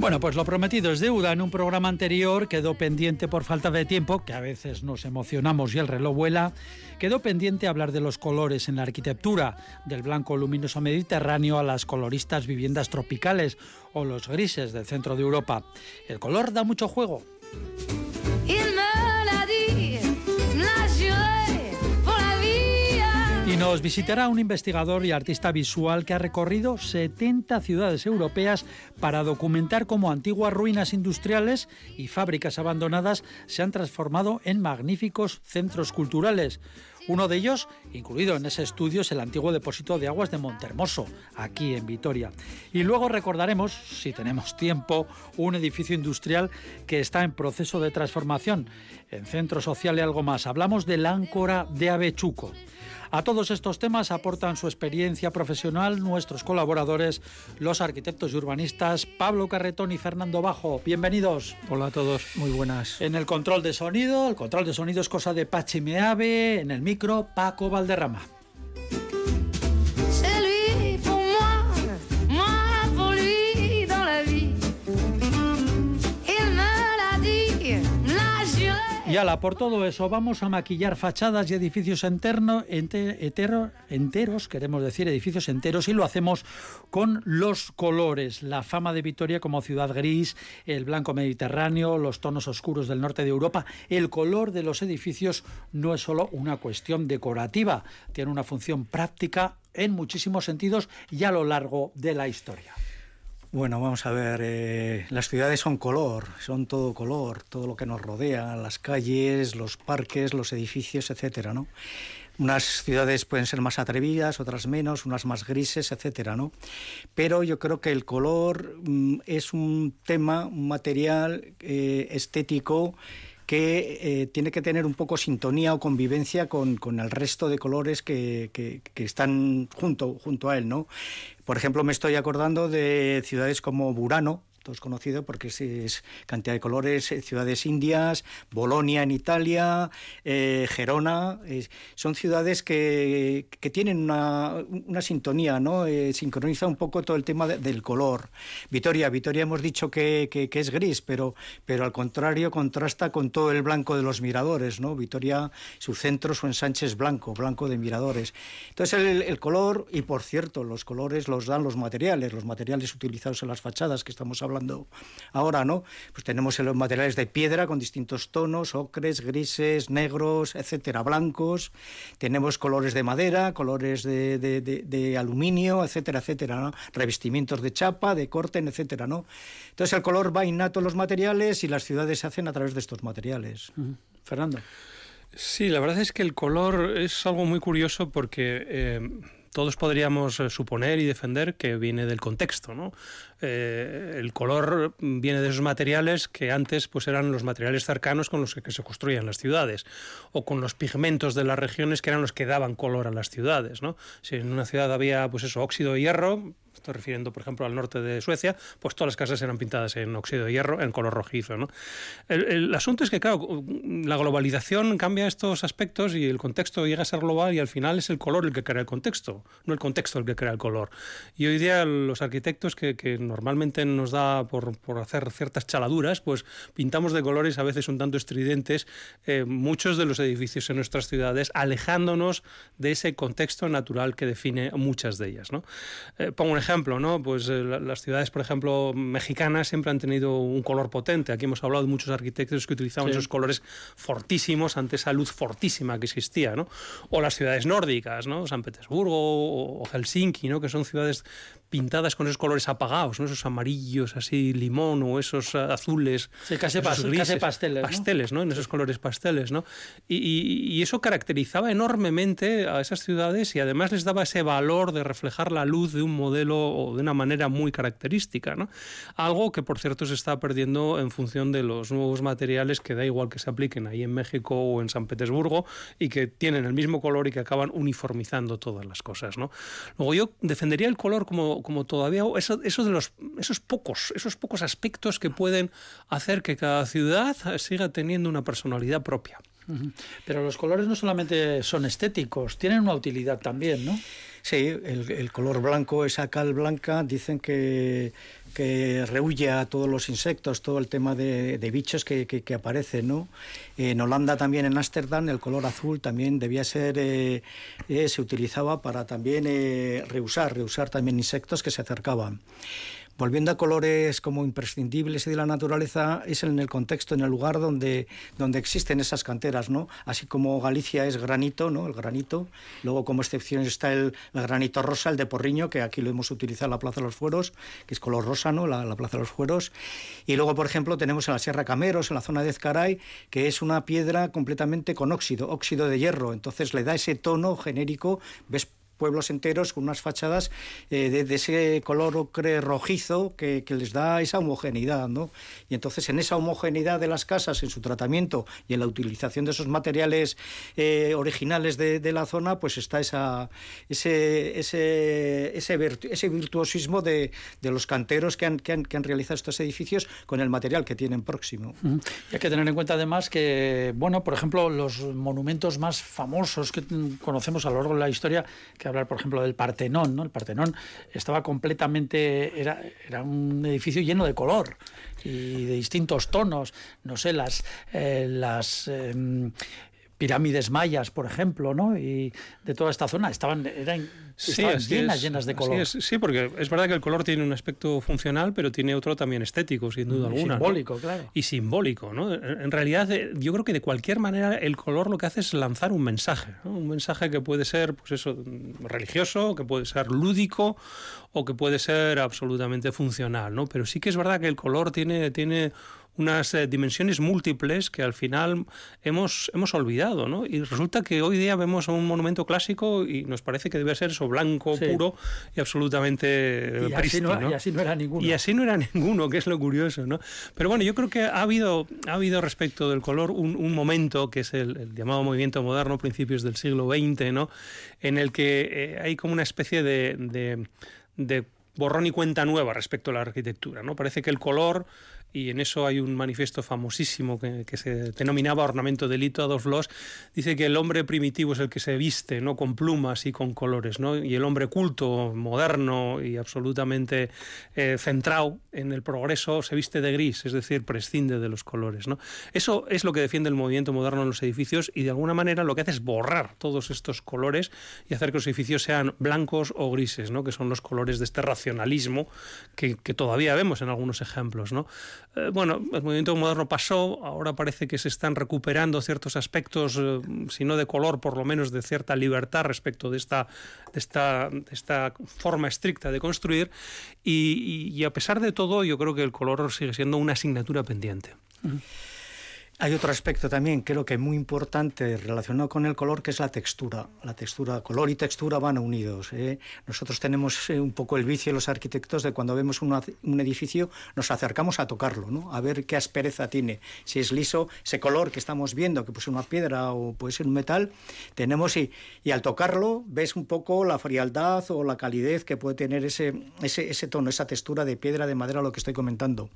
Bueno, pues lo prometido es deuda. En un programa anterior quedó pendiente por falta de tiempo, que a veces nos emocionamos y el reloj vuela, quedó pendiente hablar de los colores en la arquitectura, del blanco luminoso mediterráneo a las coloristas viviendas tropicales o los grises del centro de Europa. El color da mucho juego. Y nos visitará un investigador y artista visual que ha recorrido 70 ciudades europeas para documentar cómo antiguas ruinas industriales y fábricas abandonadas se han transformado en magníficos centros culturales. Uno de ellos, incluido en ese estudio, es el antiguo depósito de aguas de Montermoso, aquí en Vitoria. Y luego recordaremos, si tenemos tiempo, un edificio industrial que está en proceso de transformación. En Centro Social y algo más. Hablamos del Áncora de Avechuco. A todos estos temas aportan su experiencia profesional nuestros colaboradores, los arquitectos y urbanistas Pablo Carretón y Fernando Bajo. Bienvenidos. Hola a todos, muy buenas. En el control de sonido, el control de sonido es cosa de Pachi Meave, en el micro Paco Valderrama. Y ala, por todo eso vamos a maquillar fachadas y edificios enteros, queremos decir edificios enteros, y lo hacemos con los colores, la fama de Vitoria como ciudad gris, el blanco mediterráneo, los tonos oscuros del norte de Europa. El color de los edificios no es solo una cuestión decorativa, tiene una función práctica en muchísimos sentidos y a lo largo de la historia. Bueno, vamos a ver, eh, las ciudades son color, son todo color, todo lo que nos rodea, las calles, los parques, los edificios, etcétera, ¿no? Unas ciudades pueden ser más atrevidas, otras menos, unas más grises, etcétera, ¿no? Pero yo creo que el color mm, es un tema, un material eh, estético que eh, tiene que tener un poco sintonía o convivencia con, con el resto de colores que, que- que están junto, junto a él, ¿no? Por ejemplo, me estoy acordando de ciudades como Burano, todos conocido porque es, cantidad de colores, eh, ciudades indias, Bolonia en Italia, eh, Gerona, son ciudades que, que tienen una, una sintonía, ¿no? Eh, sincroniza un poco todo el tema de- del color. Vitoria, Vitoria hemos dicho que, que- que es gris, pero, pero al contrario contrasta con todo el blanco de los miradores, ¿no? Vitoria, su centro, su ensanche es blanco, blanco de miradores. Entonces el, el color, y por cierto, los colores los dan los materiales, los materiales utilizados en las fachadas que estamos hablando ahora, ¿no? Pues tenemos los materiales de piedra con distintos tonos, ocres, grises, negros, etcétera, blancos. Tenemos colores de madera, colores de, de- de- de aluminio, etcétera, etcétera, ¿no? Revestimientos de chapa, de corten, etcétera, ¿no? Entonces el color va innato en los materiales y las ciudades se hacen a través de estos materiales. Fernando. Sí, la verdad es que el color es algo muy curioso porque eh, todos podríamos eh, suponer y defender que viene del contexto, ¿no? Eh, el color viene de esos materiales que antes pues eran los materiales cercanos con los que, que se construían las ciudades o con los pigmentos de las regiones que eran los que daban color a las ciudades, ¿no? Si en una ciudad había pues eso, óxido de hierro, estoy refiriendo por ejemplo al norte de Suecia, pues todas las casas eran pintadas en óxido de hierro en color rojizo, ¿no? El, el asunto es que claro, la globalización cambia estos aspectos y el contexto llega a ser global y al final es el color el que crea el contexto, no el contexto el que crea el color. Y hoy día los arquitectos que, que normalmente nos da por, por hacer ciertas chaladuras, pues pintamos de colores a veces un tanto estridentes eh, muchos de los edificios en nuestras ciudades, alejándonos de ese contexto natural que define muchas de ellas. ¿no? Eh, pongo un ejemplo, ¿no? pues eh, la- las ciudades, por ejemplo, mexicanas siempre han tenido un color potente. Aquí hemos hablado de muchos arquitectos que utilizaban Sí. esos colores fortísimos ante esa luz fortísima que existía. ¿no? O las ciudades nórdicas, ¿no? San Petersburgo o Helsinki, ¿no? que son ciudades pintadas con esos colores apagados, ¿no? esos amarillos así limón o esos azules. Sí, casi, esos grises, pasteles. Pasteles, ¿no? En esos colores pasteles, ¿no? Y, eso caracterizaba enormemente a esas ciudades y además les daba ese valor de reflejar la luz de un modelo o de una manera muy característica, ¿no? Algo que, por cierto, se está perdiendo en función de los nuevos materiales que da igual que se apliquen ahí en México o en San Petersburgo y que tienen el mismo color y que acaban uniformizando todas las cosas, ¿no? Luego yo defendería el color como, como todavía eso, eso de los esos pocos, esos pocos aspectos que pueden hacer que cada ciudad siga teniendo una personalidad propia. Pero los colores no solamente son estéticos, tienen una utilidad también, ¿no? Sí, el, color blanco, esa cal blanca, dicen que, que rehuye a todos los insectos, todo el tema de, bichos que, que, aparecen, ¿no? En Holanda también, en Ámsterdam, el color azul también debía ser, eh, eh, se utilizaba para también eh, rehusar, rehusar también insectos que se acercaban. Volviendo a colores como imprescindibles de la naturaleza, es en el contexto, en el lugar donde, donde existen esas canteras, ¿no? Así como Galicia es granito, ¿no? El granito. Luego, como excepción, está el, granito rosa, el de Porriño, que aquí lo hemos utilizado en la Plaza de los Fueros, que es color rosa, ¿no? La, la Plaza de los Fueros. Y luego, por ejemplo, tenemos en la Sierra Cameros, en la zona de Ezcaray, que es una piedra completamente con óxido, óxido de hierro. Entonces le da ese tono genérico, ves pueblos enteros con unas fachadas eh, de, ese color ocre rojizo que, les da esa homogeneidad, ¿no? Y entonces en esa homogeneidad de las casas, en su tratamiento y en la utilización de esos materiales eh, originales de, la zona, pues está esa, ese, ese, ese, virtuosismo de, los canteros que han, que han, realizado estos edificios con el material que tienen próximo. Y hay que tener en cuenta además que, bueno, por ejemplo, los monumentos más famosos que conocemos a lo largo de la historia, que hablar, por ejemplo, del Partenón, ¿no? El Partenón estaba completamente, era, era un edificio lleno de color y de distintos tonos, no sé, las, eh, las em, pirámides mayas, por ejemplo, ¿no? Y de toda esta zona estaban, eran, llenas, llenas de color. sí, porque es verdad que el color tiene un aspecto funcional, pero tiene otro también estético, sin duda alguna. Simbólico, claro. Y simbólico, ¿no? En realidad, eh, yo creo que de cualquier manera el color lo que hace es lanzar un mensaje, un mensaje que puede ser, pues eso, religioso, que puede ser lúdico o que puede ser absolutamente funcional, ¿no? Pero sí que es verdad que el color tiene, tiene unas eh, dimensiones múltiples que al final hemos, hemos olvidado, ¿no? Y resulta que hoy día vemos un monumento clásico y nos parece que debe ser eso blanco, puro y absolutamente y así, no, y así no era ninguno. Y así no era ninguno, que es lo curioso, ¿no? Pero bueno, yo creo que ha habido, ha habido respecto del color un, momento que es el, llamado movimiento moderno, principios del siglo XX, ¿no? En el que eh, hay como una especie de, de borrón y cuenta nueva respecto a la arquitectura, ¿no? Parece que el color y en eso hay un manifiesto famosísimo que, se denominaba Ornamento delito a dos los, dice que el hombre primitivo es el que se viste ¿no? con plumas y con colores, ¿no? y el hombre culto, moderno y absolutamente eh, centrado en el progreso se viste de gris, es decir, prescinde de los colores. ¿no? Eso es lo que defiende el movimiento moderno en los edificios y de alguna manera lo que hace es borrar todos estos colores y hacer que los edificios sean blancos o grises, ¿no? que son los colores de este racionalismo que, que todavía vemos en algunos ejemplos. ¿no? Eh, bueno, el movimiento moderno pasó, ahora parece que se están recuperando ciertos aspectos, eh, si no de color, por lo menos de cierta libertad respecto de esta, de esta, esta forma estricta de construir, y, a pesar de todo, yo creo que el color sigue siendo una asignatura pendiente. Hay otro aspecto también, creo que muy importante relacionado con el color, que es la textura. La textura, color y textura van unidos. ¿eh? Nosotros tenemos eh, un poco el vicio los arquitectos de cuando vemos un edificio nos acercamos a tocarlo, ¿no? a ver qué aspereza tiene. Si es liso, ese color que estamos viendo, que puede ser una piedra o puede ser un metal, tenemos y, y al tocarlo ves un poco la frialdad o la calidez que puede tener ese, ese, ese tono, esa textura de piedra, de madera, lo que estoy comentando.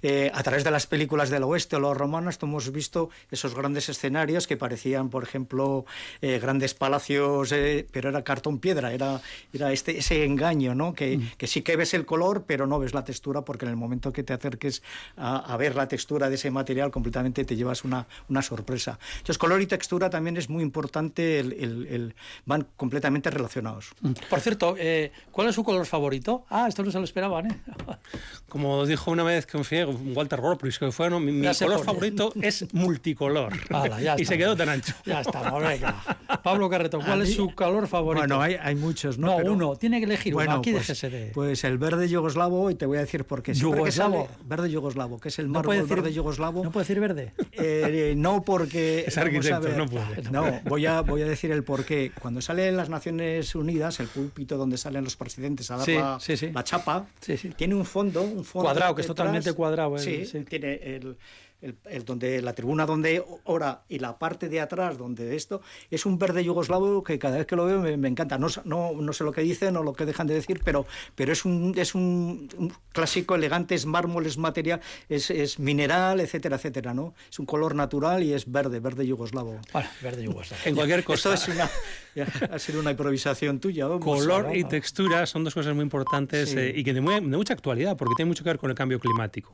Eh, a través de las películas del oeste o los romanos hemos visto esos grandes escenarios que parecían, por ejemplo, eh, grandes palacios, eh, pero era cartón piedra, era, era este, ese engaño, ¿no? Que, mm. que, sí que ves el color, pero no ves la textura, porque en el momento que te acerques a, ver la textura de ese material, completamente te llevas una, una sorpresa. Entonces, color y textura también es muy importante, el, van completamente relacionados. Mm. Por cierto, eh, ¿cuál es su color favorito? Ah, esto no se lo esperaban, ¿eh? Como dijo una vez que Walter Gropius, que fue mi, color favorito es multicolor. Ala, ya y se está. quedó tan ancho. Ya estamos, venga. Pablo Carreto, ¿cuál es su color favorito? Bueno, hay, hay muchos, ¿no? no, Pero- uno, tiene que elegir uno. Aquí pues, déjese de... pues el verde yugoslavo, y te voy a decir por qué. ¿Yugoslavo? sale- verde yugoslavo, que es el no mármol verde yugoslavo. ¿No puede decir verde? Eh, no porque Es arquitecto, no puede. No, voy a voy a decir el porqué. Cuando sale en las Naciones Unidas, el púlpito donde salen los presidentes a dar Sí, la, sí, sí. la chapa, Sí, sí. tiene un fondo, un fondo Cuadrado, que es totalmente cuadrado, el- sí, sí. tiene el, el- el donde la tribuna donde ora y la parte de atrás donde esto es un verde yugoslavo que cada vez que lo veo me, me encanta. No, no, no sé lo que dicen o lo que dejan de decir, pero, pero es un es un, un clásico elegante, es mármol, es material, es, es mineral, etcétera, etcétera, ¿no? Es un color natural y es verde, verde yugoslavo. Bueno, verde yugoslavo. En cualquier Esto cosa. es una, ha sido una improvisación tuya. vamos. Color y textura son dos cosas muy importantes Sí. eh, y que de, muy- de mucha actualidad, porque tiene mucho que ver con el cambio climático.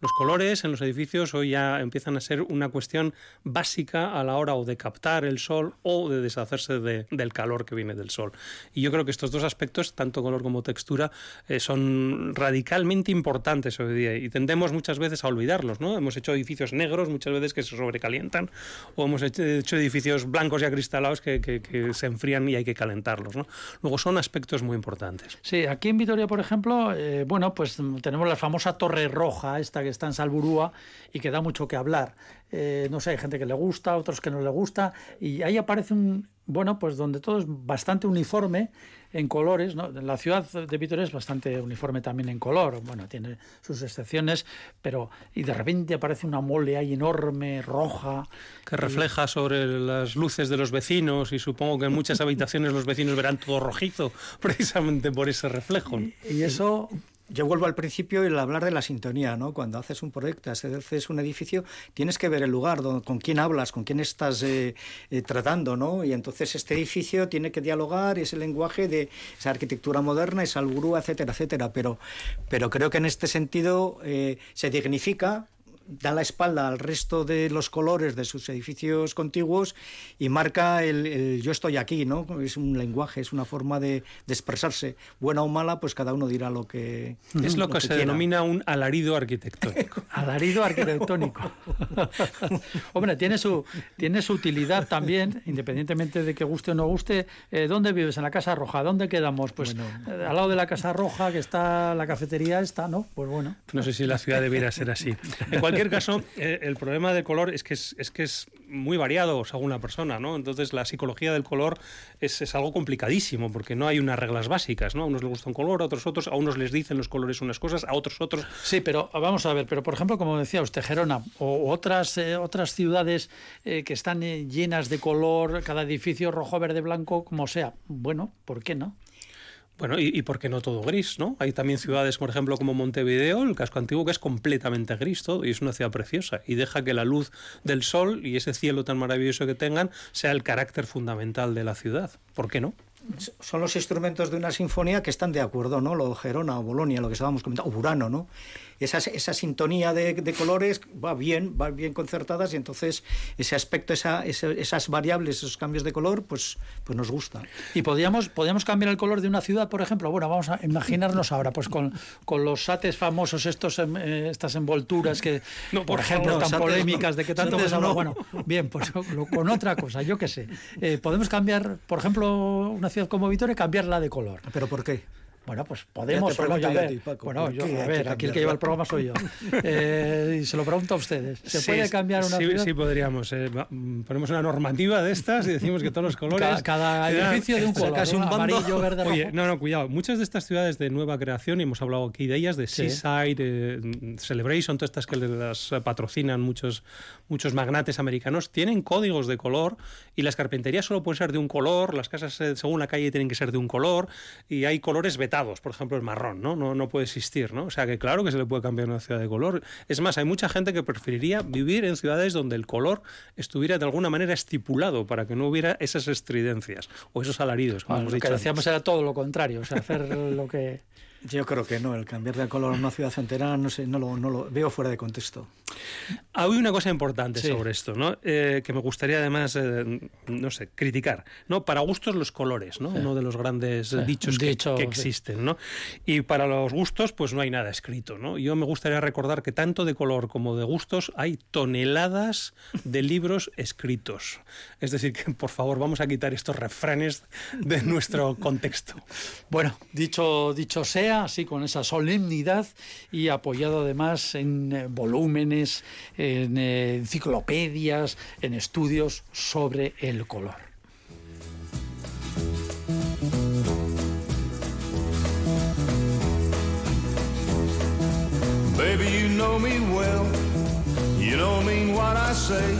Los colores en los edificios hoy ya empiezan a ser una cuestión básica a la hora o de captar el sol o de deshacerse de- del calor que viene del sol. Y yo creo que estos dos aspectos, tanto color como textura, eh, son radicalmente importantes hoy día y tendemos muchas veces a olvidarlos. ¿no? Hemos hecho edificios negros muchas veces que se sobrecalientan o hemos hecho, edificios blancos y acristalados que, que- que se enfrían y hay que calentarlos. ¿no? Luego son aspectos muy importantes. Sí, aquí en Vitoria, por ejemplo, eh, bueno, pues tenemos la famosa Torre Roja, esta que está en Salburúa y que da mucho que hablar. Eh, no sé, hay gente que le gusta, otros que no le gusta, y ahí aparece un, bueno, pues donde todo es bastante uniforme en colores, ¿no? La ciudad de Vitoria es bastante uniforme también en color, bueno, tiene sus excepciones, pero y de repente aparece una mole ahí enorme, roja, que refleja sobre las luces de los vecinos y supongo que en muchas habitaciones los vecinos verán todo rojizo precisamente por ese reflejo. ¿no? y eso Yo vuelvo al principio y al hablar de la sintonía, ¿no? Cuando haces un proyecto, haces un edificio, tienes que ver el lugar, con quién hablas, con quién estás eh, eh, tratando, ¿no? Y entonces este edificio tiene que dialogar ese lenguaje de esa arquitectura moderna, esa alburúa, etcétera, etcétera. Pero, pero creo que en este sentido eh, se dignifica da la espalda al resto de los colores de sus edificios contiguos y marca el, el yo estoy aquí, ¿no? Es un lenguaje, es una forma de, de expresarse. Buena o mala, pues cada uno dirá lo que Es lo que se quiera. denomina un alarido arquitectónico. Alarido arquitectónico. Hombre, tiene su, tiene su utilidad también, independientemente de que guste o no guste. Eh, ¿Dónde vives? En la Casa Roja. ¿Dónde quedamos? Pues eh, al lado de la Casa Roja, que está la cafetería esta, ¿no? Pues bueno. No sé si la ciudad debiera ser así. En cualquier caso, eh, el problema del color es que es, muy variado según la persona, ¿no? Entonces la psicología del color es, algo complicadísimo porque no hay unas reglas básicas, ¿no? A unos les gusta un color, a otros otros, a unos les dicen los colores unas cosas, a otros otros. Sí, pero vamos a ver, pero por ejemplo, como decía usted, Gerona o otras, eh, otras ciudades eh, que están llenas de color, cada edificio rojo, verde, blanco, como sea. Bueno, ¿por qué no? Bueno, y, y por qué no todo gris, ¿no? Hay también ciudades, por ejemplo, como Montevideo, el casco antiguo, que es completamente gris todo y es una ciudad preciosa y deja que la luz del sol y ese cielo tan maravilloso que tengan sea el carácter fundamental de la ciudad. ¿Por qué no? son los instrumentos de una sinfonía que están de acuerdo, ¿no? Lo Gerona o Bolonia, lo que estábamos comentando, o Burano, ¿no? Esa, esa sintonía de, de colores va bien, va bien concertadas y entonces ese aspecto, esa, ese- esas variables, esos cambios de color, pues, pues nos gusta. Y podríamos, podríamos cambiar el color de una ciudad, por ejemplo. Bueno, vamos a imaginarnos ahora, pues con, con los sates famosos, estos, em, eh, estas envolturas que, No, por por ejemplo, favor, tan sates polémicas no. de que tanto hemos hablado. no. Bueno, bien, pues lo- con otra cosa, yo qué sé. Eh, podemos cambiar, por ejemplo, una ciudad como Vitoria, cambiarla de color. ¿Pero por qué? Bueno, pues podemos. Ya te yo a ver. ti, Paco, bueno, ¿por yo, a ver, aquí el que lleva el programa soy yo. Eh, y se lo pregunto a ustedes. ¿Se Sí, puede cambiar una sí, ciudad? Sí, podríamos. eh, mm, ponemos una normativa de estas y decimos que todos los colores... Cada, cada edificio de un color, Sacas un bando. amarillo, verde, rojo. Oye, no, no, cuidado. Muchas de estas ciudades de nueva creación, y hemos hablado aquí de ellas, de Sí. Seaside, eh, Celebration, todas estas que las patrocinan muchos, muchos magnates americanos, tienen códigos de color y las carpinterías solo pueden ser de un color, las casas eh, según la calle tienen que ser de un color y hay colores por ejemplo el marrón, ¿no? No, no puede existir, ¿no? O sea que claro que se le puede cambiar una ciudad de color. Es más, hay mucha gente que preferiría vivir en ciudades donde el color estuviera de alguna manera estipulado para que no hubiera esas estridencias o esos alaridos, como Bueno, hemos lo dicho que antes. decíamos era todo lo contrario, o sea, hacer lo que... Yo creo que no, el cambiar de color a una ciudad entera, no sé, no lo, no lo veo fuera de contexto. Hay una cosa importante sobre esto, ¿no? Eh, que me gustaría además, eh, no sé, criticar. ¿no? Para gustos los colores, ¿no? Uno de los grandes dichos que, existen, ¿no? Y para los gustos, pues no hay nada escrito, ¿no? Yo me gustaría recordar que tanto de color como de gustos hay toneladas de libros escritos. Es decir, que por favor vamos a quitar estos refranes de nuestro contexto. Bueno, dicho, dicho sea, así con esa solemnidad y apoyado además en eh, volúmenes, en eh, enciclopedias, en estudios sobre el color. Baby, you know me well. You don't mean what I say.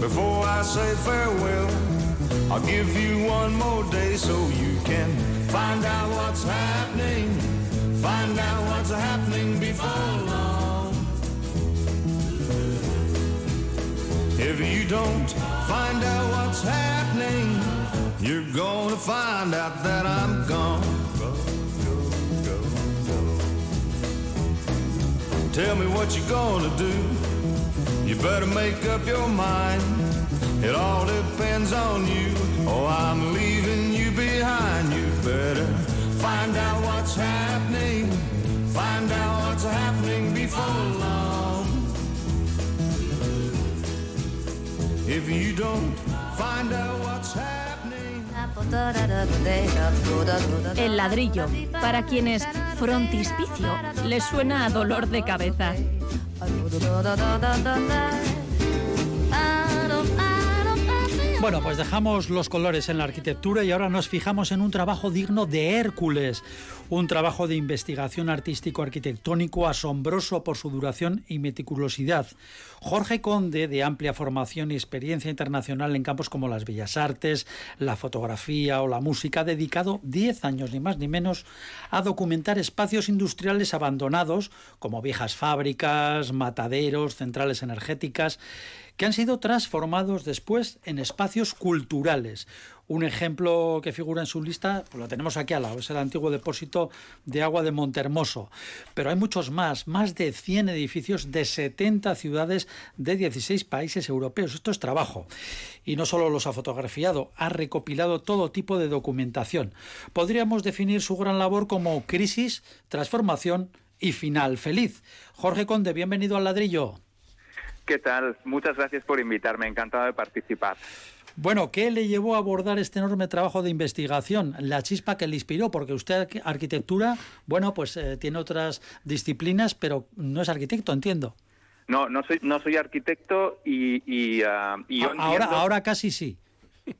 Before I say farewell, I'll give you one more day so you can find out what's happening. Find out what's happening before long. If you don't find out what's happening, you're gonna find out that I'm gone. Tell me what you're gonna do. You better make up your mind. It all depends on you. Oh, I'm leaving El ladrillo, para quienes frontispicio les suena a dolor de cabeza. Bueno, pues dejamos los colores en la arquitectura y ahora nos fijamos en un trabajo digno de Hércules, un trabajo de investigación artístico-arquitectónico asombroso por su duración y meticulosidad. Jorge Conde, de amplia formación y experiencia internacional en campos como las bellas artes, la fotografía o la música, ha dedicado 10 años ni más ni menos a documentar espacios industriales abandonados como viejas fábricas, mataderos, centrales energéticas que han sido transformados después en espacios culturales. Un ejemplo que figura en su lista, pues lo tenemos aquí al lado, es el antiguo depósito de agua de Montermoso. Pero hay muchos más, más de 100 edificios de 70 ciudades de 16 países europeos. Esto es trabajo. Y no solo los ha fotografiado, ha recopilado todo tipo de documentación. Podríamos definir su gran labor como crisis, transformación y final feliz. Jorge Conde, bienvenido al ladrillo. ¿Qué tal? Muchas gracias por invitarme, encantado de participar. Bueno, ¿qué le llevó a abordar este enorme trabajo de investigación? La chispa que le inspiró, porque usted arquitectura, bueno, pues eh, tiene otras disciplinas, pero no es arquitecto, entiendo. No, no soy, no soy arquitecto y, y, ah, ahora, ahora casi sí.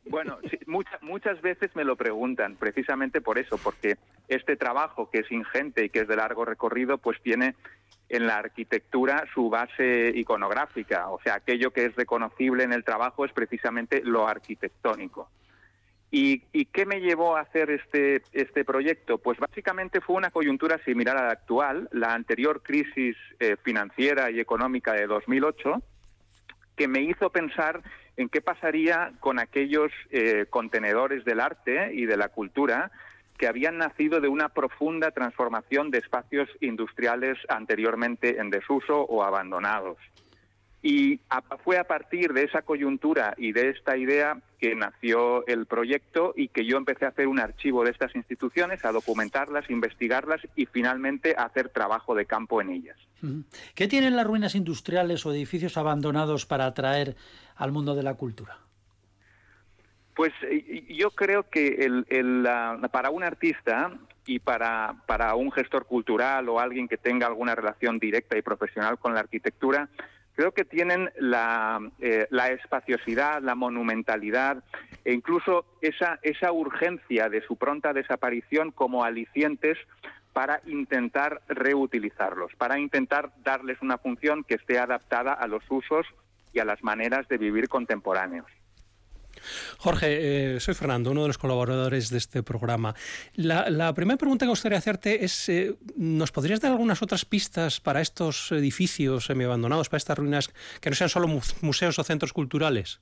Bueno, muchas, muchas veces me lo preguntan, precisamente por eso, porque este trabajo que es ingente y que es de largo recorrido, pues tiene en la arquitectura su base iconográfica, o sea, aquello que es reconocible en el trabajo es precisamente lo arquitectónico. ¿Y, qué me llevó a hacer este, este proyecto? Pues básicamente fue una coyuntura similar a la actual, la anterior crisis eh, financiera y económica de 2008, que me hizo pensar en qué pasaría con aquellos eh, contenedores del arte y de la cultura que habían nacido de una profunda transformación de espacios industriales anteriormente en desuso o abandonados. Y fue a partir de esa coyuntura y de esta idea que nació el proyecto y que yo empecé a hacer un archivo de estas instituciones, a documentarlas, investigarlas y finalmente a hacer trabajo de campo en ellas. ¿Qué tienen las ruinas industriales o edificios abandonados para atraer al mundo de la cultura? Pues yo creo que el, para un artista y para, para un gestor cultural o alguien que tenga alguna relación directa y profesional con la arquitectura, creo que tienen la, eh, la, espaciosidad, la monumentalidad e incluso esa, esa urgencia de su pronta desaparición como alicientes para intentar reutilizarlos, para intentar darles una función que esté adaptada a los usos y a las maneras de vivir contemporáneos. Jorge, eh, soy Fernando, uno de los colaboradores de este programa. La, primera pregunta que gustaría hacerte es, eh, ¿nos podrías dar algunas otras pistas para estos edificios semi-abandonados, para estas ruinas que no sean solo museos o centros culturales?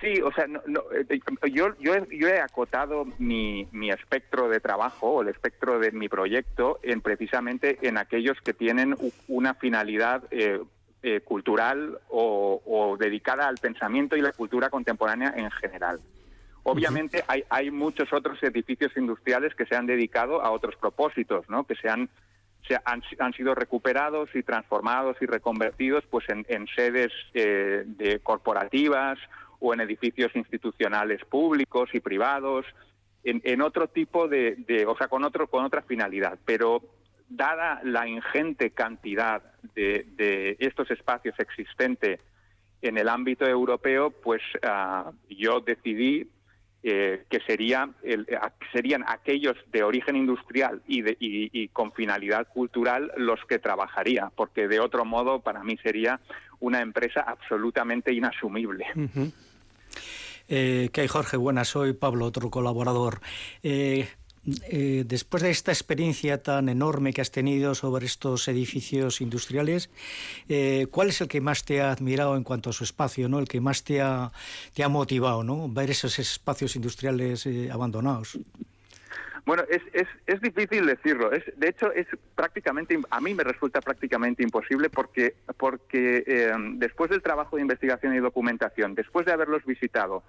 Sí, o sea, no, eh, yo, he, acotado mi, espectro de trabajo o el espectro de mi proyecto en precisamente en aquellos que tienen una finalidad eh, cultural o, o dedicada al pensamiento y la cultura contemporánea en general. Obviamente hay, hay muchos otros edificios industriales que se han dedicado a otros propósitos, ¿no? que se han, se han, han sido recuperados y transformados y reconvertidos pues en, en sedes eh, de corporativas o en edificios institucionales públicos y privados, en, en otro tipo de, de, o sea, con otro, con otra finalidad. Pero dada la ingente cantidad de, de estos espacios existentes en el ámbito europeo, pues ah, yo decidí eh, que sería el- serían aquellos de origen industrial y, de- y- y con finalidad cultural los que trabajaría, porque de otro modo para mí sería una empresa absolutamente inasumible. Eh, ¿Qué hay, Jorge? Buenas, soy Pablo, otro colaborador. Eh, eh, después de esta experiencia tan enorme que has tenido sobre estos edificios industriales, eh, ¿cuál es el que más te ha admirado en cuanto a su espacio, ¿no? el que más te ha, te ha motivado, ¿no? ver esos espacios industriales eh, abandonados? Bueno, es, es, es difícil decirlo. Es, de hecho, es prácticamente, a mí me resulta prácticamente imposible porque, porque eh, después del trabajo de investigación y documentación, después de haberlos visitado,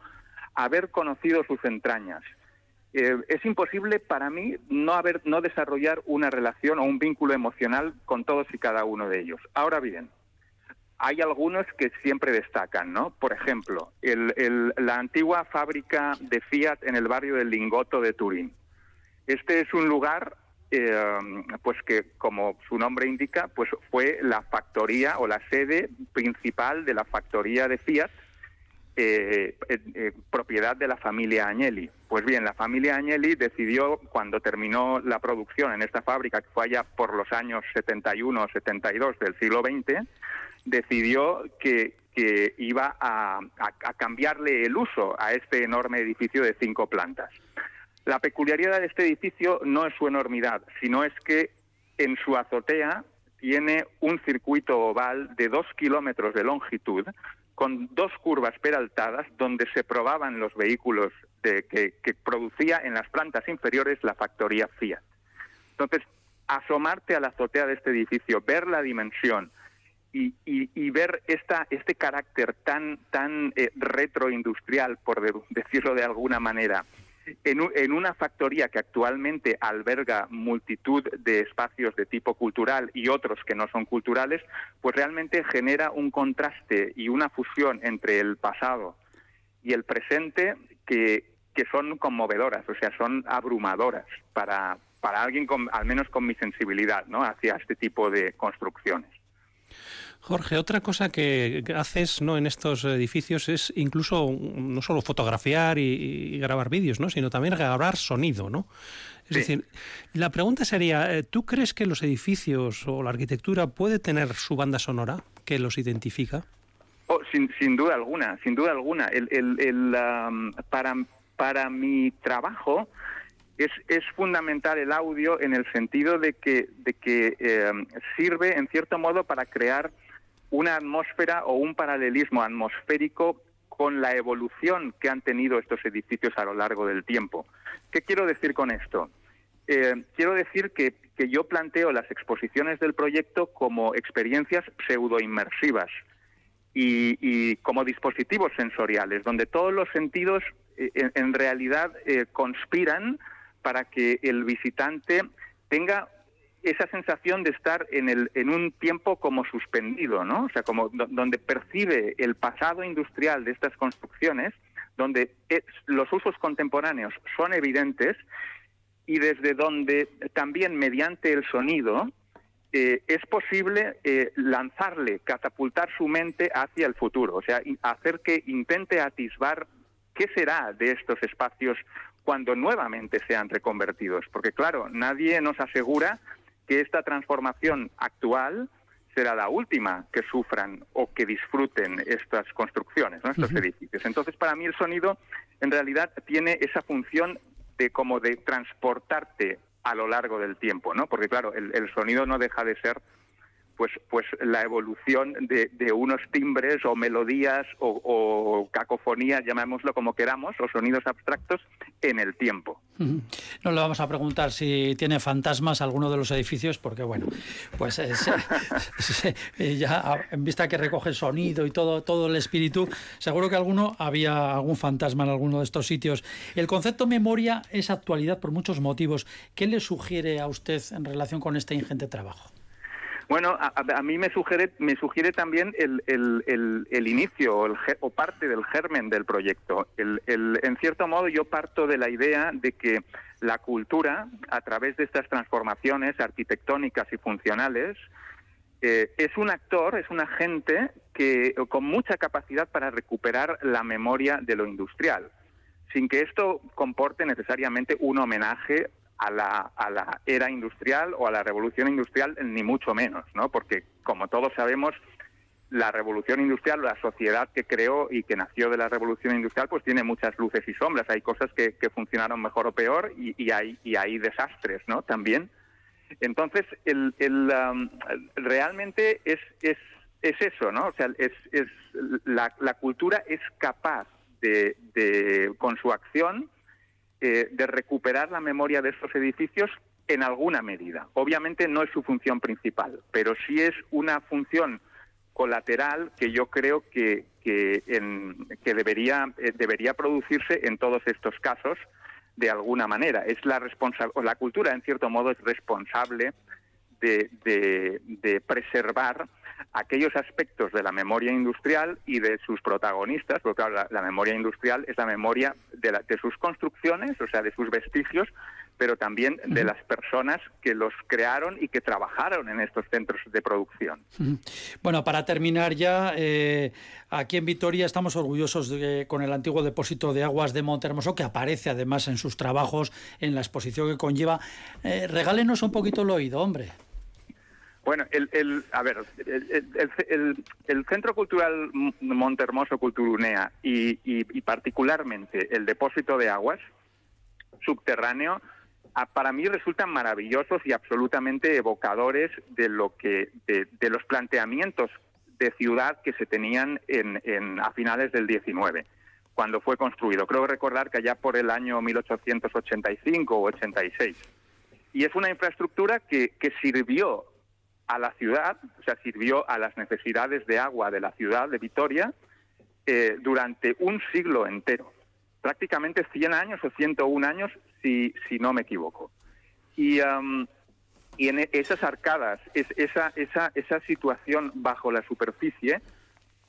haber conocido sus entrañas, eh, es imposible para mí no haber, no desarrollar una relación o un vínculo emocional con todos y cada uno de ellos. Ahora bien, hay algunos que siempre destacan, ¿no? Por ejemplo, la antigua fábrica de Fiat en el barrio del Lingoto de Turín. Este es un lugar, eh, pues que, como su nombre indica, pues fue la factoría o la sede principal de la factoría de Fiat, eh, propiedad de la familia Agnelli. Pues bien, la familia Agnelli decidió, cuando terminó la producción en esta fábrica, que fue allá por los años 71 o 72 del siglo XX, decidió que, que iba a- a cambiarle el uso a este enorme edificio de cinco plantas. La peculiaridad de este edificio no es su enormidad, sino es que en su azotea tiene un circuito oval de dos kilómetros de longitud con dos curvas peraltadas donde se probaban los vehículos de- que, producía en las plantas inferiores la factoría Fiat. Entonces, asomarte a la azotea de este edificio, ver la dimensión y, ver esta, este carácter tan, tan eh, retroindustrial, por de- decirlo de alguna manera, en, en una factoría que actualmente alberga multitud de espacios de tipo cultural y otros que no son culturales, pues realmente genera un contraste y una fusión entre el pasado y el presente que, que son conmovedoras, o sea, son abrumadoras para, para alguien con, al menos con mi sensibilidad, ¿no? hacia este tipo de construcciones. Jorge, otra cosa que haces ¿no? en estos edificios es incluso no solo fotografiar y, y grabar vídeos, ¿no? sino también grabar sonido. ¿no? Es Sí. decir, la pregunta sería, eh, ¿tú crees que los edificios o la arquitectura puede tener su banda sonora que los identifica? Oh, sin, sin duda alguna, sin duda alguna. El, el- el, am, para, para mi trabajo es, es fundamental el audio en el sentido de que, de que eh, sirve, en cierto modo, para crear una atmósfera o un paralelismo atmosférico con la evolución que han tenido estos edificios a lo largo del tiempo. ¿Qué quiero decir con esto? Eh, quiero decir que, que yo planteo las exposiciones del proyecto como experiencias pseudo-inmersivas y, y como dispositivos sensoriales, donde todos los sentidos eh, en, realidad eh, conspiran para que el visitante tenga esa sensación de estar en, el, en un tiempo como suspendido, ¿no? O sea, como do- donde percibe el pasado industrial de estas construcciones, donde los usos contemporáneos son evidentes y desde donde también mediante el sonido eh, es posible eh, lanzarle, catapultar su mente hacia el futuro, o sea, hacer que intente atisbar qué será de estos espacios cuando nuevamente sean reconvertidos, porque claro, nadie nos asegura que esta transformación actual será la última que sufran o que disfruten estas construcciones, ¿no? estos edificios. Entonces, para mí el sonido en realidad tiene esa función de como de transportarte a lo largo del tiempo, ¿no? Porque claro, el, el sonido no deja de ser pues, pues la evolución de, de unos timbres o melodías o, o cacofonías, llamémoslo como queramos, o sonidos abstractos en el tiempo. No le vamos a preguntar si tiene fantasmas alguno de los edificios, porque bueno, pues eh, ya en vista que recoge sonido y todo, todo el espíritu, seguro que alguno había algún fantasma en alguno de estos sitios. El concepto memoria es actualidad por muchos motivos. ¿Qué le sugiere a usted en relación con este ingente trabajo? Bueno, a, a- mí me sugiere, me sugiere también el, el- el- el inicio o, el o parte del germen del proyecto. En cierto modo, yo parto de la idea de que la cultura, a través de estas transformaciones arquitectónicas y funcionales, eh, es un actor, es un agente que con mucha capacidad para recuperar la memoria de lo industrial, sin que esto comporte necesariamente un homenaje a la, a la era industrial o a la revolución industrial, ni mucho menos, ¿no? Porque, como todos sabemos, la revolución industrial, la sociedad que creó y que nació de la revolución industrial, pues tiene muchas luces y sombras. Hay cosas que, que funcionaron mejor o peor y, y hay, y hay desastres, ¿no? También. Entonces, el, el, um, realmente es, es, es eso, ¿no? O sea, es, es la, la cultura es capaz de, de con su acción, eh, de recuperar la memoria de estos edificios en alguna medida. Obviamente no es su función principal, pero sí es una función colateral que yo creo que, que, en- que debería, eh, debería producirse en todos estos casos de alguna manera. Es la responsa- la cultura, en cierto modo, es responsable de, de- de preservar aquellos aspectos de la memoria industrial y de sus protagonistas, porque claro, la, la memoria industrial es la memoria de, la- de sus construcciones, o sea, de sus vestigios, pero también de las personas que los crearon y que trabajaron en estos centros de producción. Bueno, para terminar ya, eh, aquí en Vitoria estamos orgullosos de- con el antiguo depósito de aguas de Montermoso, que aparece además en sus trabajos, en la exposición que conlleva. Eh, regálenos un poquito el oído, hombre. Bueno, el, a ver, el, el- Centro Cultural Montermoso Culturunea y, y- y particularmente el depósito de aguas subterráneo, para mí resultan maravillosos y absolutamente evocadores de lo que, de, de los planteamientos de ciudad que se tenían en, en- a finales del 19 cuando fue construido. Creo recordar que allá por el año 1885 o 86. Y es una infraestructura que, que sirvió a la ciudad, o sea, sirvió a las necesidades de agua de la ciudad de Vitoria eh, durante un siglo entero. Prácticamente 100 años o 101 años, si, si no me equivoco. Y, am, y en e- esas arcadas, es, esa, esa, esa situación bajo la superficie,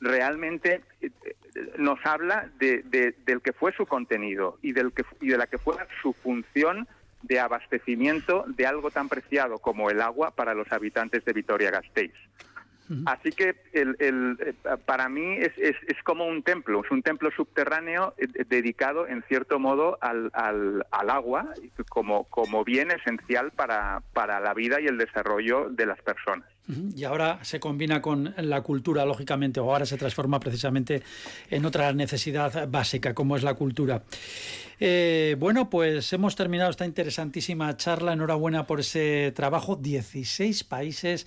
realmente eh, eh, nos habla de, de- del que fue su contenido y, del que, y de la que fue su función de abastecimiento de algo tan preciado como el agua para los habitantes de Vitoria-Gasteiz. Así que el, el, eh, para mí es, es, es como un templo, es un templo subterráneo eh, dedicado en cierto modo al, al, al agua como, como bien esencial para, para la vida y el desarrollo de las personas. Y ahora se combina con la cultura, lógicamente, o ahora se transforma precisamente en otra necesidad básica, como es la cultura. Eh, bueno, pues hemos terminado esta interesantísima charla. Enhorabuena por ese trabajo. 16 países,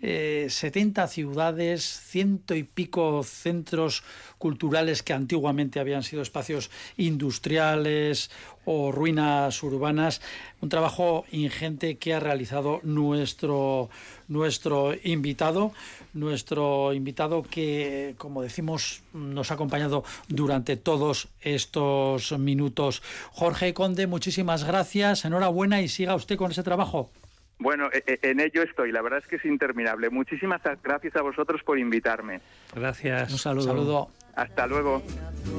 eh, 70 ciudades, ciento y pico centros culturales que antiguamente habían sido espacios industriales o ruinas urbanas. Un trabajo ingente que ha realizado nuestro, nuestro invitado, nuestro invitado que, como decimos, nos ha acompañado durante todos estos minutos. Jorge Conde, muchísimas gracias, enhorabuena y siga usted con ese trabajo. Bueno, e- e- en ello estoy, la verdad es que es interminable. Muchísimas gracias a vosotros por invitarme. Gracias. Un saludo. Hasta luego.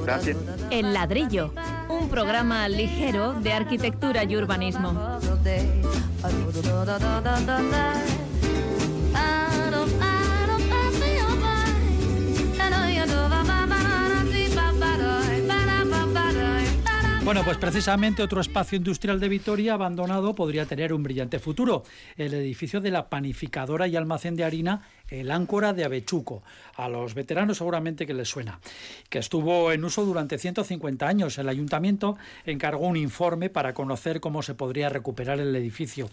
Gracias. El ladrillo, un programa ligero de arquitectura y urbanismo. Bueno, pues precisamente otro espacio industrial de Vitoria abandonado podría tener un brillante futuro. El edificio de la panificadora y almacén de harina el áncora de Avechuco. A los veteranos seguramente que les suena. Que estuvo en uso durante 150 años. El ayuntamiento encargó un informe para conocer cómo se podría recuperar el edificio.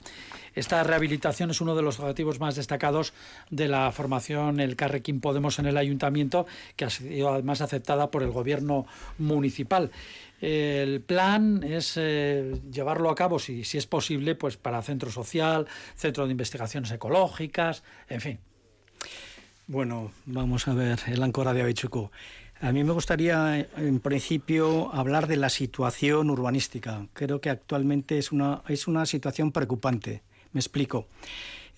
Esta rehabilitación es uno de los objetivos más destacados de la formación El Carrequín Podemos en el ayuntamiento, que ha sido además aceptada por el gobierno municipal. El plan es eh, llevarlo a cabo, si, si es posible, pues para centro social, centro de investigaciones ecológicas, en fin. Bueno, vamos a ver, el Ancora de Avechuco. A mí me gustaría, en principio, hablar de la situación urbanística. Creo que actualmente es una, es una situación preocupante. Me explico.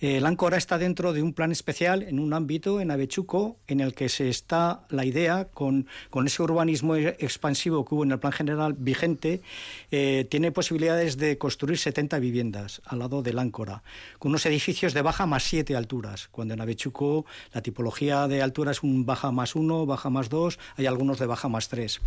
El Áncora está dentro de un plan especial en un ámbito, en Avechuco, en el que se está la idea, con, con ese urbanismo expansivo que hubo en el plan general vigente, eh, tiene posibilidades de construir 70 viviendas al lado del Áncora, con unos edificios de baja más 7 alturas, cuando en Avechuco la tipología de altura es un baja más 1, baja más 2, hay algunos de baja más 3.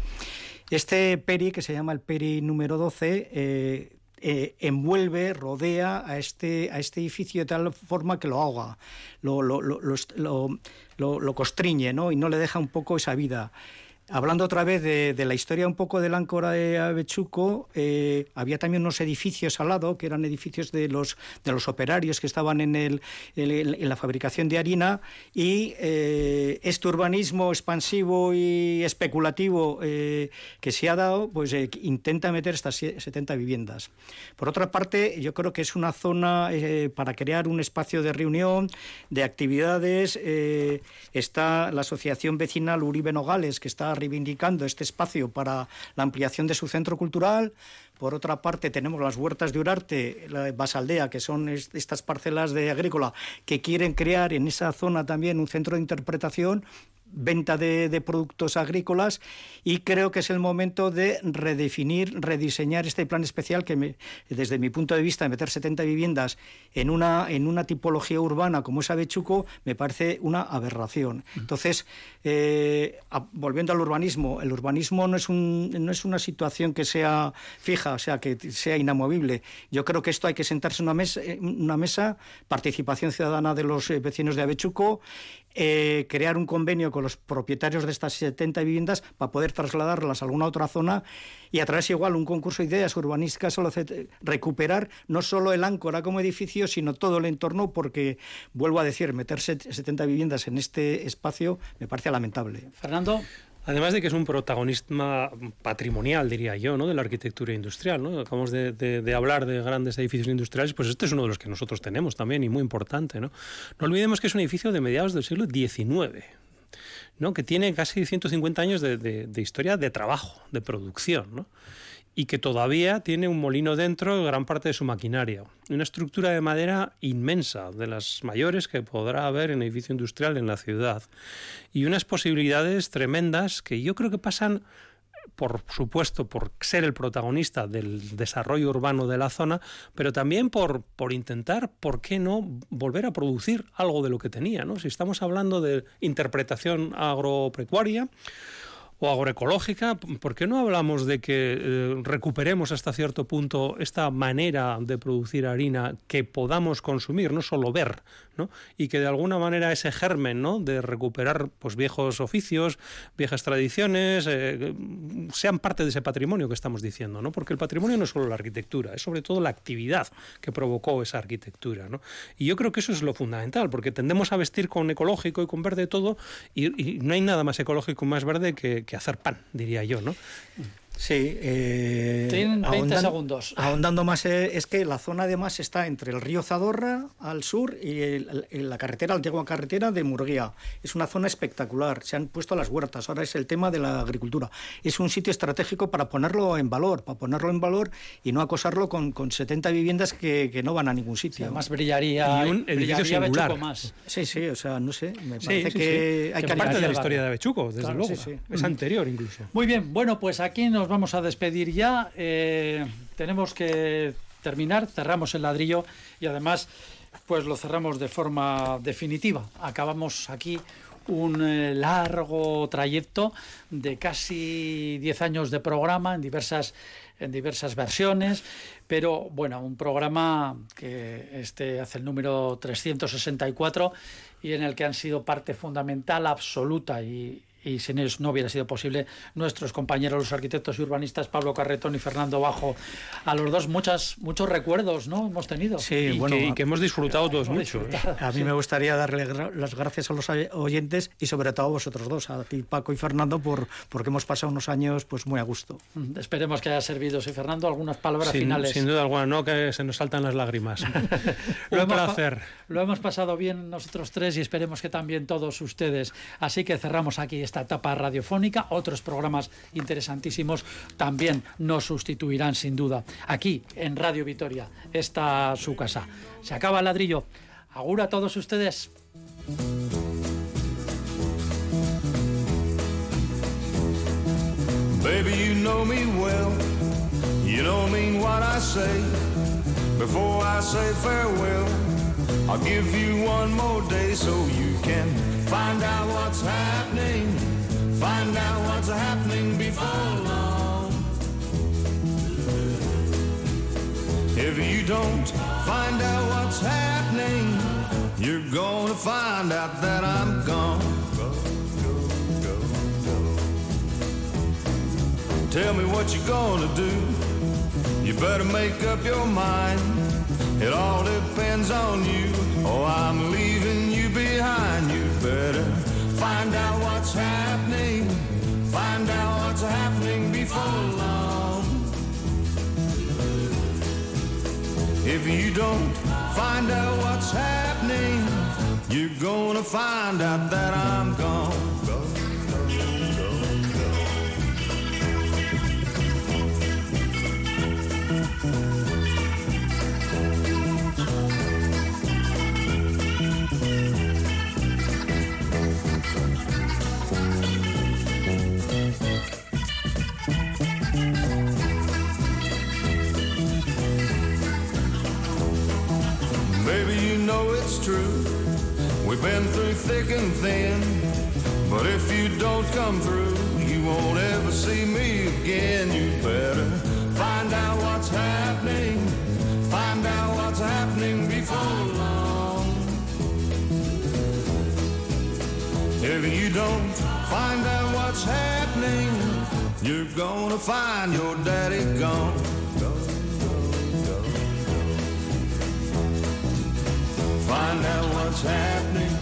Este PERI, que se llama el PERI número 12, eh, eh, envuelve, rodea a este, a este edificio de tal forma que lo ahoga, lo, lo, lo, lo, lo constriñe ¿no? y no le deja un poco esa vida. Hablando otra vez de, la historia un poco del áncora de Avechuco, eh, había también unos edificios al lado, que eran edificios de los, de los operarios que estaban en, el, en la fabricación de harina, y eh, este urbanismo expansivo y especulativo eh, que se ha dado, pues eh, intenta meter estas 70 viviendas. Por otra parte, yo creo que es una zona eh, para crear un espacio de reunión, de actividades. Eh, está la Asociación Vecinal Uribe Nogales, que está reivindicando este espacio para la ampliación de su centro cultural. Por otra parte, tenemos las huertas de Urarte, la de Basaldea, que son estas parcelas de agrícola que quieren crear en esa zona también un centro de interpretación venta de, de, productos agrícolas y creo que es el momento de redefinir, rediseñar este plan especial que me, desde mi punto de vista meter 70 viviendas en una, en una tipología urbana como es Avechuco me parece una aberración. Entonces, eh, a, volviendo al urbanismo, el urbanismo no es, un, no es una situación que sea fija, o sea, que sea inamovible. Yo creo que esto hay que sentarse en una mesa, una mesa participación ciudadana de los vecinos de Avechuco, eh, crear un convenio con los propietarios de estas 70 viviendas para poder trasladarlas a alguna otra zona y a través igual un concurso de ideas urbanísticas recuperar no solo el áncora como edificio, sino todo el entorno, porque vuelvo a decir, meter 70 viviendas en este espacio me parece lamentable. Fernando. Además de que es un protagonista patrimonial, diría yo, ¿no? de la arquitectura industrial. ¿no? Acabamos de, de, de, hablar de grandes edificios industriales, pues este es uno de los que nosotros tenemos también y muy importante. No, no olvidemos que es un edificio de mediados del siglo XIX. ¿no? que tiene casi 150 años de, de, historia de trabajo, de producción, ¿no? Y que todavía tiene un molino dentro gran parte de su maquinaria. Una estructura de madera inmensa, de las mayores que podrá haber en edificio industrial en la ciudad. Y unas posibilidades tremendas que yo creo que pasan por supuesto, por ser el protagonista del desarrollo urbano de la zona, pero también por, por intentar, ¿por qué no?, volver a producir algo de lo que tenía. ¿no? Si estamos hablando de interpretación agropecuaria, o agroecológica, ¿por qué no hablamos de que eh, recuperemos hasta cierto punto esta manera de producir harina que podamos consumir, no solo ver, ¿no? y que de alguna manera ese germen ¿no? de recuperar pues, viejos oficios, viejas tradiciones, eh, sean parte de ese patrimonio que estamos diciendo? ¿no? Porque el patrimonio no es solo la arquitectura, es sobre todo la actividad que provocó esa arquitectura. ¿no? Y yo creo que eso es lo fundamental, porque tendemos a vestir con ecológico y con verde todo, y, y no hay nada más ecológico y más verde que, que hacer pan, diría yo, ¿no? Sí, eh, Tienen 20 ahondando, segundos. Ahondando más, eh, es que la zona además está entre el río Zadorra al sur y el, el, la carretera, la antigua carretera de Murguía. Es una zona espectacular. Se han puesto las huertas. Ahora es el tema de la agricultura. Es un sitio estratégico para ponerlo en valor, para ponerlo en valor y no acosarlo con, con 70 viviendas que, que, no van a ningún sitio. Además brillaría y un edificio singular. Más. Sí, sí, o sea, no sé. Me parece sí, sí, que sí. hay que parte de la historia de Avechuco, desde claro, luego. Es anterior incluso. Muy bien. Bueno, pues aquí nos vamos a despedir ya. Eh, tenemos que terminar, cerramos el ladrillo y además pues lo cerramos de forma definitiva. Acabamos aquí un eh, largo trayecto de casi 10 años de programa en diversas en diversas versiones, pero bueno, un programa que este hace el número 364 y en el que han sido parte fundamental, absoluta y, y sin ellos no hubiera sido posible. Nuestros compañeros, los arquitectos y urbanistas, Pablo Carretón y Fernando Bajo, a los dos muchas, muchos recuerdos ¿no? hemos tenido. Sí, y bueno, que, y que hemos disfrutado todos mucho. ¿eh? A mí sí. me gustaría darle las gracias a los oyentes y sobre todo a vosotros dos, a ti Paco y Fernando, por porque hemos pasado unos años pues muy a gusto. Mm, esperemos que haya servido. Sí, Fernando, algunas palabras sin, finales. Sin duda alguna, no que se nos saltan las lágrimas. Un lo placer. Hemos, lo hemos pasado bien nosotros tres y esperemos que también todos ustedes. Así que cerramos aquí esta etapa radiofónica. Otros programas interesantísimos también nos sustituirán sin duda. Aquí en Radio Vitoria está su casa. Se acaba el ladrillo. Agur a todos ustedes. Baby, you know me well. You don't mean what I say. Before I say farewell, I'll give you one more day so you can find out what's happening. Find out what's happening before long. If you don't find out what's happening, you're gonna find out that I'm gone. Go, go, go, go. Tell me what you're gonna do. You better make up your mind. It all depends on you. Oh, I'm leaving behind. You better find out what's happening. Find out what's happening before long. If you don't find out what's happening, you're gonna find out that I'm gone. Been through thick and thin. But if you don't come through, you won't ever see me again. You better find out what's happening. Find out what's happening before long. If you don't find out what's happening, you're gonna find your daddy gone. Go, go, go, go. Find out what's happening.